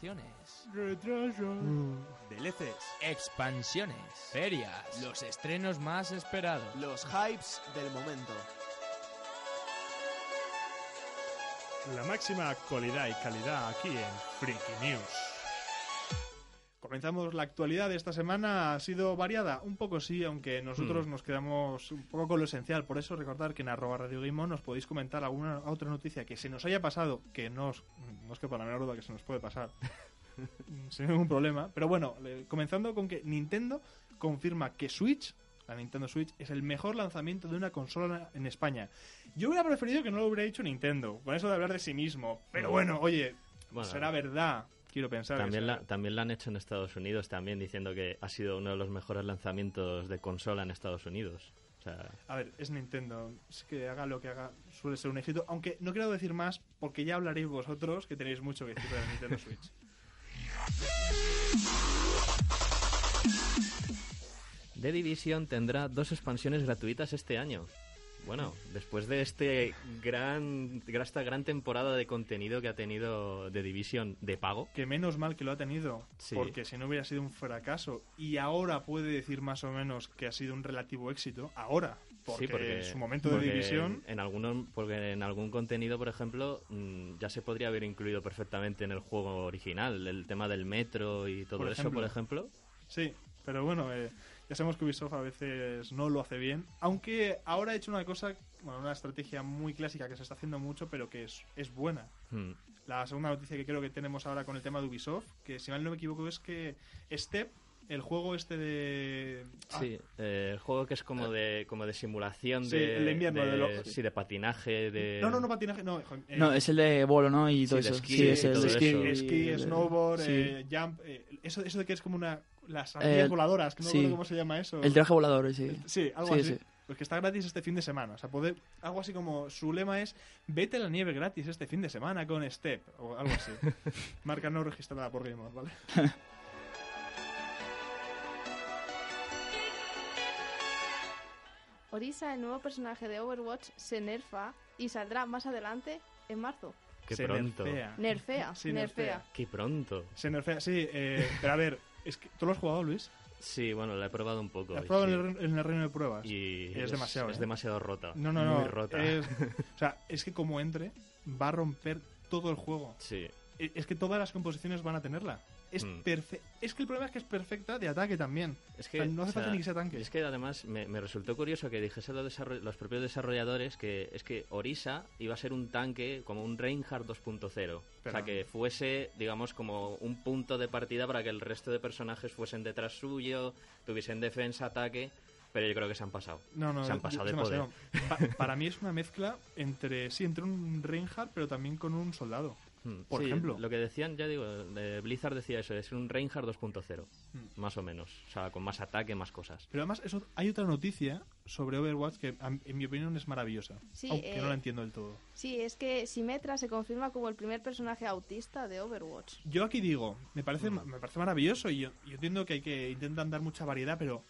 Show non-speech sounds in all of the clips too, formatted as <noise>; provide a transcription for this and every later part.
Puntuaciones. Retraso. DLCs. Expansiones. Ferias. Los estrenos más esperados. Los hypes del momento. La máxima actualidad y calidad aquí en Freaky News. Comenzamos la actualidad de esta semana. Ha sido variada, un poco sí, aunque nosotros nos quedamos un poco con lo esencial. Por eso recordar que en arroba Radio Game On nos podéis comentar alguna otra noticia que se nos haya pasado, que no os, no os quepa la menor duda que se nos puede pasar, <laughs> sin ningún problema. Pero bueno, comenzando con que Nintendo confirma que Switch, la Nintendo Switch, es el mejor lanzamiento de una consola en España. Yo hubiera preferido que no lo hubiera dicho Nintendo, con eso de hablar de sí mismo. Pero bueno, oye, Bueno, será verdad. Quiero pensar. que También la, también la han hecho en Estados Unidos, también diciendo que ha sido uno de los mejores lanzamientos de consola en Estados Unidos. O sea, A ver, es Nintendo. Es que haga lo que haga, suele ser un éxito. Aunque no quiero decir más, porque ya hablaréis vosotros, que tenéis mucho que decir de Nintendo Switch. The Division tendrá dos expansiones gratuitas este año. Bueno, después de este gran, esta gran temporada de contenido que ha tenido The Division de pago, Que menos mal que lo ha tenido, Sí. porque si no hubiera sido un fracaso. Y ahora puede decir más o menos que ha sido un relativo éxito. Ahora, porque, sí, porque en su momento de división. en algunos porque en algún contenido, por ejemplo, mm, ya se podría haber incluido perfectamente en el juego original, el tema del metro y todo Por eso, ejemplo. por ejemplo. Sí, pero bueno, eh, ya sabemos que Ubisoft a veces no lo hace bien. Aunque ahora ha hecho una cosa, bueno, una estrategia muy clásica que se está haciendo mucho, pero que es, es buena. Mm. La segunda noticia que creo que tenemos ahora con el tema de Ubisoft, que si mal no me equivoco es que Step, el juego este de... ah, Sí, eh, el juego que es como de como de simulación Sí, de, el de invierno, de lo- sí, de patinaje, de No, no, no patinaje, no. eh, No, es el de bolo, ¿no? Y Sí, todo de eso. esquí sí, es el esquí. esquí, snowboard, sí. eh, jump, eh, eso, eso de que es como una... Las ardillas El- voladoras, que no sí. recuerdo cómo se llama eso. El traje volador, sí. Sí, algo Sí, así. sí. Pues que está gratis este fin de semana. O sea, poder, algo así como su lema es vete a la nieve gratis este fin de semana con Step o algo así. <laughs> Marca no registrada por Game ¿vale? <laughs> Orisa, el nuevo personaje de Overwatch, se nerfa y saldrá más adelante en marzo. Qué Se pronto. nerfea. Nerfea, Sí, nerfea. Qué pronto. Se nerfea, sí. eh, pero a ver, es que, ¿tú lo has jugado, Luis? Sí, bueno, la he probado un poco. ¿Lo has y probado en, el, en el reino de pruebas? Y es demasiado, Es ¿eh? demasiado rota. No, no, Muy no. rota. Es, <laughs> o sea, es que como entre, va a romper todo el juego. Sí. E- Es que todas las composiciones van a tenerla. Es, Mm. es que el problema es que es perfecta de ataque también. Es que O sea, no hace o sea, falta ni que sea tanque. Es que además me, me resultó curioso que dijese los, propios desarrolladores que es que Orisa iba a ser un tanque como un Reinhardt 2.0. O sea, que fuese, digamos, como un punto de partida para que el resto de personajes fuesen detrás suyo, tuviesen defensa, ataque. Pero yo creo que se han pasado. No, no, se han pasado es de poder. Pa- para mí es una mezcla entre, sí, entre un Reinhardt, pero también con un soldado. Hmm. Por Sí, ejemplo. Lo que decían, ya digo, de Blizzard decía eso, es un Reinhardt 2.0, Hmm. más o menos. O sea, con más ataque, más cosas. Pero además eso, hay otra noticia sobre Overwatch que, en mi opinión, es maravillosa. Sí, aunque eh, no la entiendo del todo. Sí, es que Symmetra se confirma como el primer personaje autista de Overwatch. Yo aquí digo, me parece, Mm. ma- me parece maravilloso y yo, yo entiendo que hay que intentan dar mucha variedad, pero...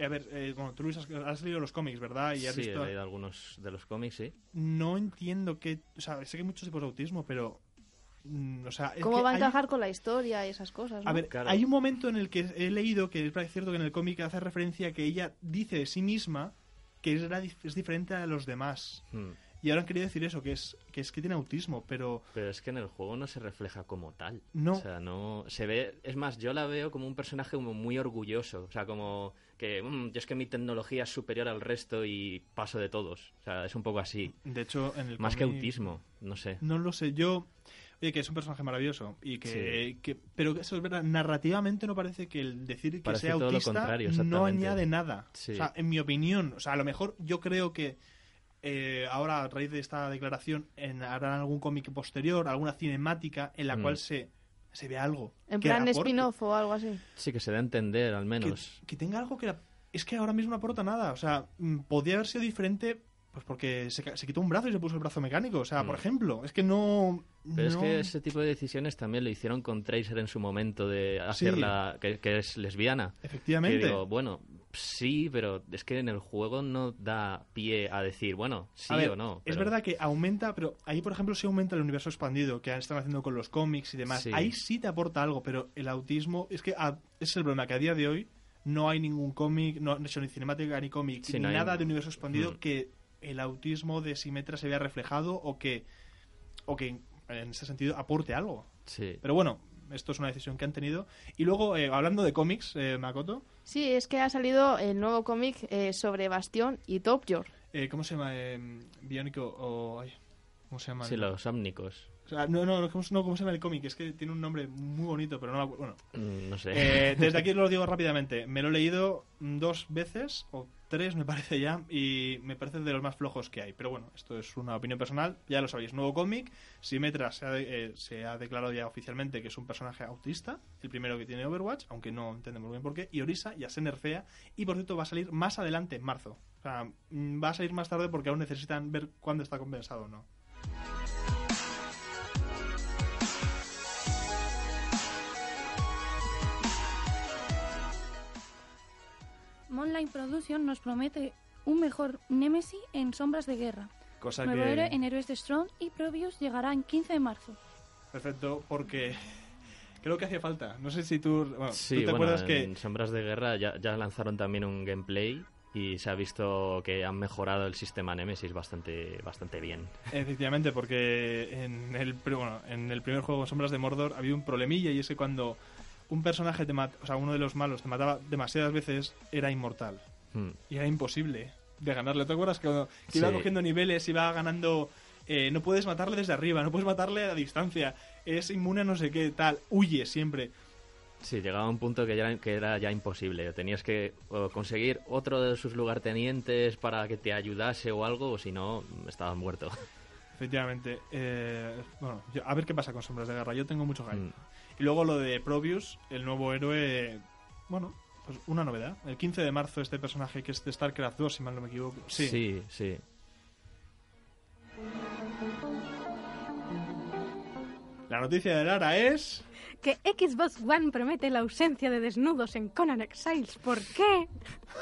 eh, A ver, eh, bueno, tú Luis has, has leído los cómics, ¿verdad? Y has sí, visto... he leído algunos de los cómics, sí. No entiendo que... O sea, sé que hay muchos tipos de autismo, pero... mm, o sea, es ¿Cómo que va a hay- encajar con la historia y esas cosas? ¿no? A ver, Claro. hay un momento en el que he leído que es cierto que en el cómic hace referencia a que ella dice de sí misma que es, es diferente a los demás. Hmm. Y ahora han querido decir eso, que es que es que tiene autismo, pero Pero es que en el juego no se refleja como tal. No. O sea, no. Se ve. Es más, yo la veo como un personaje como muy orgulloso. O sea, como que. "Mm, yo es que mi tecnología es superior al resto y paso de todos. O sea, es un poco así. de hecho en el Más que autismo. No sé. No lo sé, yo... Oye, que es un personaje maravilloso y que, que- pero eso es verdad, narrativamente no parece que el decir que Parece sea todo lo autista contrario, no añade nada. Sí. O sea, en mi opinión, o sea, a lo mejor yo creo que eh, ahora a raíz de esta declaración en, harán algún cómic posterior, alguna cinemática en la Mm. cual se, se vea algo. En que plan spin-off o algo así. Sí, que se da a entender, al Que, menos. que tenga algo que... la- es que ahora mismo no aporta nada. O sea, mm, podría haber sido diferente pues porque se, se quitó un brazo y se puso el brazo mecánico. O sea, por Mm. ejemplo, es que no... Pero es no- que ese tipo de decisiones también lo hicieron con Tracer en su momento de Sí. hacerla, que, que es lesbiana. Que Efectivamente. digo, bueno, sí, pero es que en el juego no da pie a decir, bueno, sí ver, o no. Es verdad que aumenta, pero ahí, por ejemplo, sí aumenta el universo expandido que están haciendo con los cómics y demás. Sí. Ahí sí te aporta algo, pero el autismo. Es que ah, es el problema, que a día de hoy no hay ningún cómic, no, no ni cinemática ni cómic, Sí, ni no hay- nada de universo expandido Mm. que el autismo de Simetra se vea reflejado o que, o que en ese sentido aporte algo. Sí. Pero bueno, esto es una decisión que han tenido. Y luego, eh, hablando de cómics, eh, Makoto, Sí, es que ha salido el nuevo cómic eh, sobre Bastión y Top Gear. eh, ¿cómo se llama? Biónico o... ¿Cómo se llama? Sí, los ámnicos. O sea, no, no, ¿cómo, no, ¿cómo se llama el cómic? Es que tiene un nombre muy bonito, pero no me acuerdo. Bueno, Mm, No sé. eh, <laughs> desde aquí lo digo rápidamente. Me lo he leído dos veces, o tres me parece ya, y me parece de los más flojos que hay. Pero bueno, esto es una opinión personal, ya lo sabéis. Nuevo cómic, Symmetra se ha, de- eh, se ha declarado ya oficialmente que es un personaje autista, el primero que tiene Overwatch, aunque no entendemos bien por qué, y Orisa ya se nerfea, y por cierto va a salir más adelante, en marzo. O sea, mm, va a salir más tarde porque aún necesitan ver cuándo está compensado o no. Monline Production nos promete un mejor Nemesis en Sombras de Guerra. Cosa Nuevo que... héroe en Héroes de Strong y Probius llegará en 15 de marzo. Perfecto, porque <laughs> creo que hacía falta. No sé si tú, bueno, Sí, ¿tú te bueno, acuerdas en que Sombras de Guerra ya, ya lanzaron también un gameplay y se ha visto que han mejorado el sistema Nemesis bastante, bastante bien. efectivamente, porque en el, bueno, en el primer juego Sombras de Mordor había un problemilla y es que cuando un personaje te mata, o sea, uno de los malos te mataba demasiadas veces, era inmortal Hmm. y era imposible de ganarle. ¿Te acuerdas que, cuando- que iba cogiendo niveles, iba ganando eh, no puedes matarle desde arriba, no puedes matarle a distancia, es inmune a no sé qué, tal, huye siempre. Sí, llegaba a un punto que, ya era, que era ya imposible. Tenías que conseguir otro de sus lugartenientes para que te ayudase o algo, o si no, estaba muerto. <laughs> Efectivamente. Eh, bueno, yo- a ver qué pasa con Sombras de Guerra. Yo tengo mucho hype. Mm. Y luego lo de Probius, el nuevo héroe. Bueno, pues una novedad. El 15 de marzo, este personaje que es de StarCraft 2, si mal no me equivoco. Sí. sí. sí. La noticia de Lara es. Que Xbox One promete la ausencia de desnudos en Conan Exiles. ¿Por qué?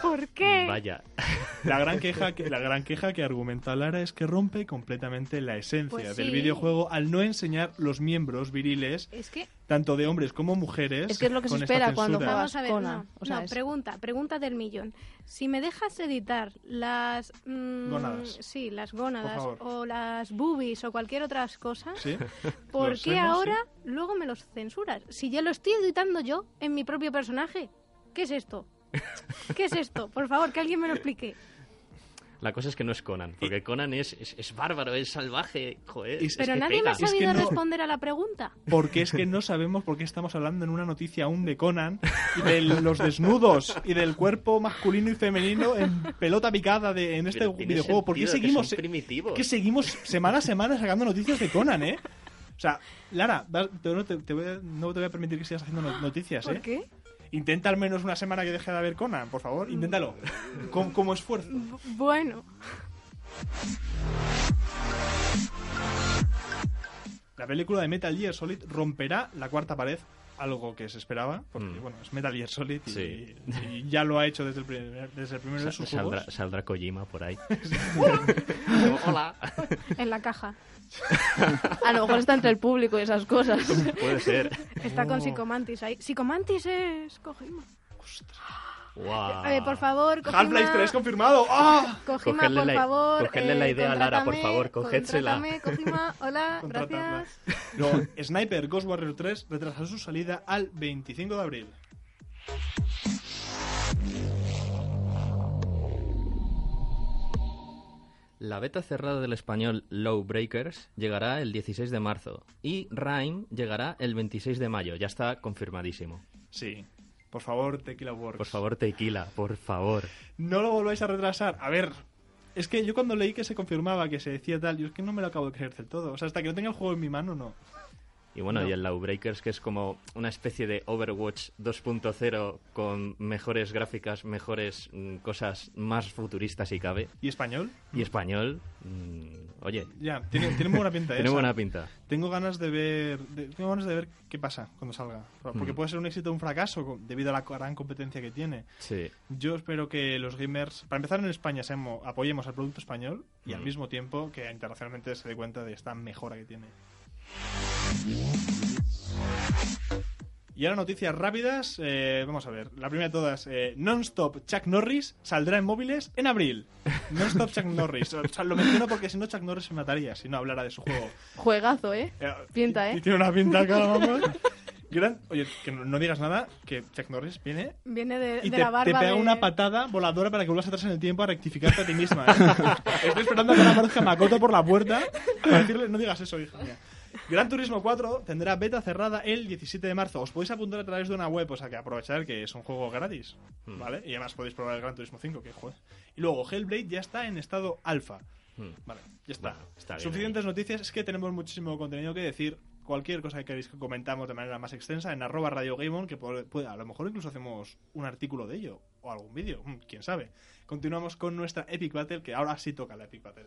¿Por qué? Vaya. <laughs> La gran queja que, la gran queja que argumenta Lara es que rompe completamente la esencia Pues del sí. videojuego al no enseñar los miembros viriles, Es que, tanto de hombres como mujeres. Es que es lo que se espera cuando juegas vamos a ver, Conan. no, O sea, no, es- pregunta, pregunta del millón. Si me dejas editar las... mm, Gónadas. Sí, las gónadas o las boobies o cualquier otras cosas, ¿Sí? ¿por <laughs> qué ahora luego me los censuras? Si ya lo estoy editando yo en mi propio personaje. ¿Qué es esto? <laughs> ¿Qué es esto? Por favor, que alguien me lo explique. La cosa es que no es Conan, porque Conan es, es, es bárbaro, es salvaje, joder. Y- es Pero nadie me ha pega. Es que sabido no- responder a la pregunta. Porque es que no sabemos por qué estamos hablando en una noticia aún de Conan y de los desnudos y del cuerpo masculino y femenino en pelota picada de, en este videojuego. ¿Por qué que seguimos, que seguimos semana a semana sacando noticias de Conan, eh? O sea, Lara, vas- te- no te, te voy a- no te voy a permitir que sigas haciendo no- noticias, ¿Por ¿eh? qué? Intenta al menos una semana que deje de haber Conan, por favor, inténtalo. Como, como esfuerzo. Bu- Bueno, La película de Metal Gear Solid romperá la cuarta pared, algo que se esperaba, porque Mm. bueno, es Metal Gear Solid y, Sí. y ya lo ha hecho desde el primer, desde el primero de sus saldrá, juegos. saldrá Kojima por ahí. <laughs> <laughs> hola. en la caja. <laughs> A lo mejor está entre el público y esas cosas. Puede ser. Está con Oh. Psicomantis ahí. Psicomantis es Kojima. Wow. Eh, por favor, Kojima. Half-Life 3 confirmado. ¡Ah! Kojima, Cogerle por la- favor. cogerle la eh, idea a Lara, por favor, cogédsela. Kojima, hola, <laughs> gracias. <laughs> Sniper Ghost Warrior 3 retrasó su salida al 25 de abril. La beta cerrada del español Low Breakers llegará el 16 de marzo y Rhyme llegará el 26 de mayo. Ya está confirmadísimo. Sí. Por favor, Tequila Works. Por favor, Tequila, por favor. No lo volváis a retrasar. A ver, Es que yo cuando leí que se confirmaba que se decía tal, yo es que no me lo acabo de creer del todo. O sea, hasta que no tenga el juego en mi mano, no. Y bueno, No. y el Lawbreakers, que es como una especie de Overwatch 2.0 con mejores gráficas, mejores mm, cosas más futuristas si cabe. ¿Y español? Y español, mm, oye, Ya, tiene, tiene muy buena pinta. ¿eh? <laughs> tiene O sea, buena pinta. Tengo ganas de ver, de- tengo ganas de ver qué pasa cuando salga, porque Mm. puede ser un éxito o un fracaso debido a la gran competencia que tiene. Sí. Yo espero que los gamers, para empezar en España, seamos- apoyemos al producto español y al mismo tiempo que internacionalmente se dé cuenta de esta mejora que tiene. Y ahora noticias rápidas. eh, vamos a ver. La primera de todas. Eh, Non-Stop Chuck Norris saldrá en móviles en abril. Non-Stop Chuck Norris. O sea, lo menciono porque si no Chuck Norris se mataría si no hablara de su juego. Juegazo, ¿eh? Eh, Pinta, ¿eh? y Tiene una pinta acá, vamos. Gran- Oye, que no, no digas nada, que Chuck Norris viene Viene de, y de te, la barba te pega de- una patada voladora para que vuelvas atrás en el tiempo a rectificarte a ti misma. ¿eh? Estoy esperando a que aparezca Makoto por la puerta para decirle, no digas eso, hija mía. Gran Turismo 4 tendrá beta cerrada el 17 de marzo. Os podéis apuntar a través de una web, o sea que aprovechar que es un juego gratis, Hmm. ¿vale? Y además podéis probar el Gran Turismo 5, que joder. Y luego Hellblade ya está en estado alfa. Mm. Vale, ya está. Bueno, está bien Suficientes noticias, es que tenemos muchísimo contenido que decir. Cualquier cosa que queráis que comentamos de manera más extensa en arroba Radio Game On, que puede, puede- a lo mejor incluso hacemos un artículo de ello o algún vídeo, mm, quién sabe. Continuamos con nuestra Epic Battle, que ahora sí toca la Epic Battle.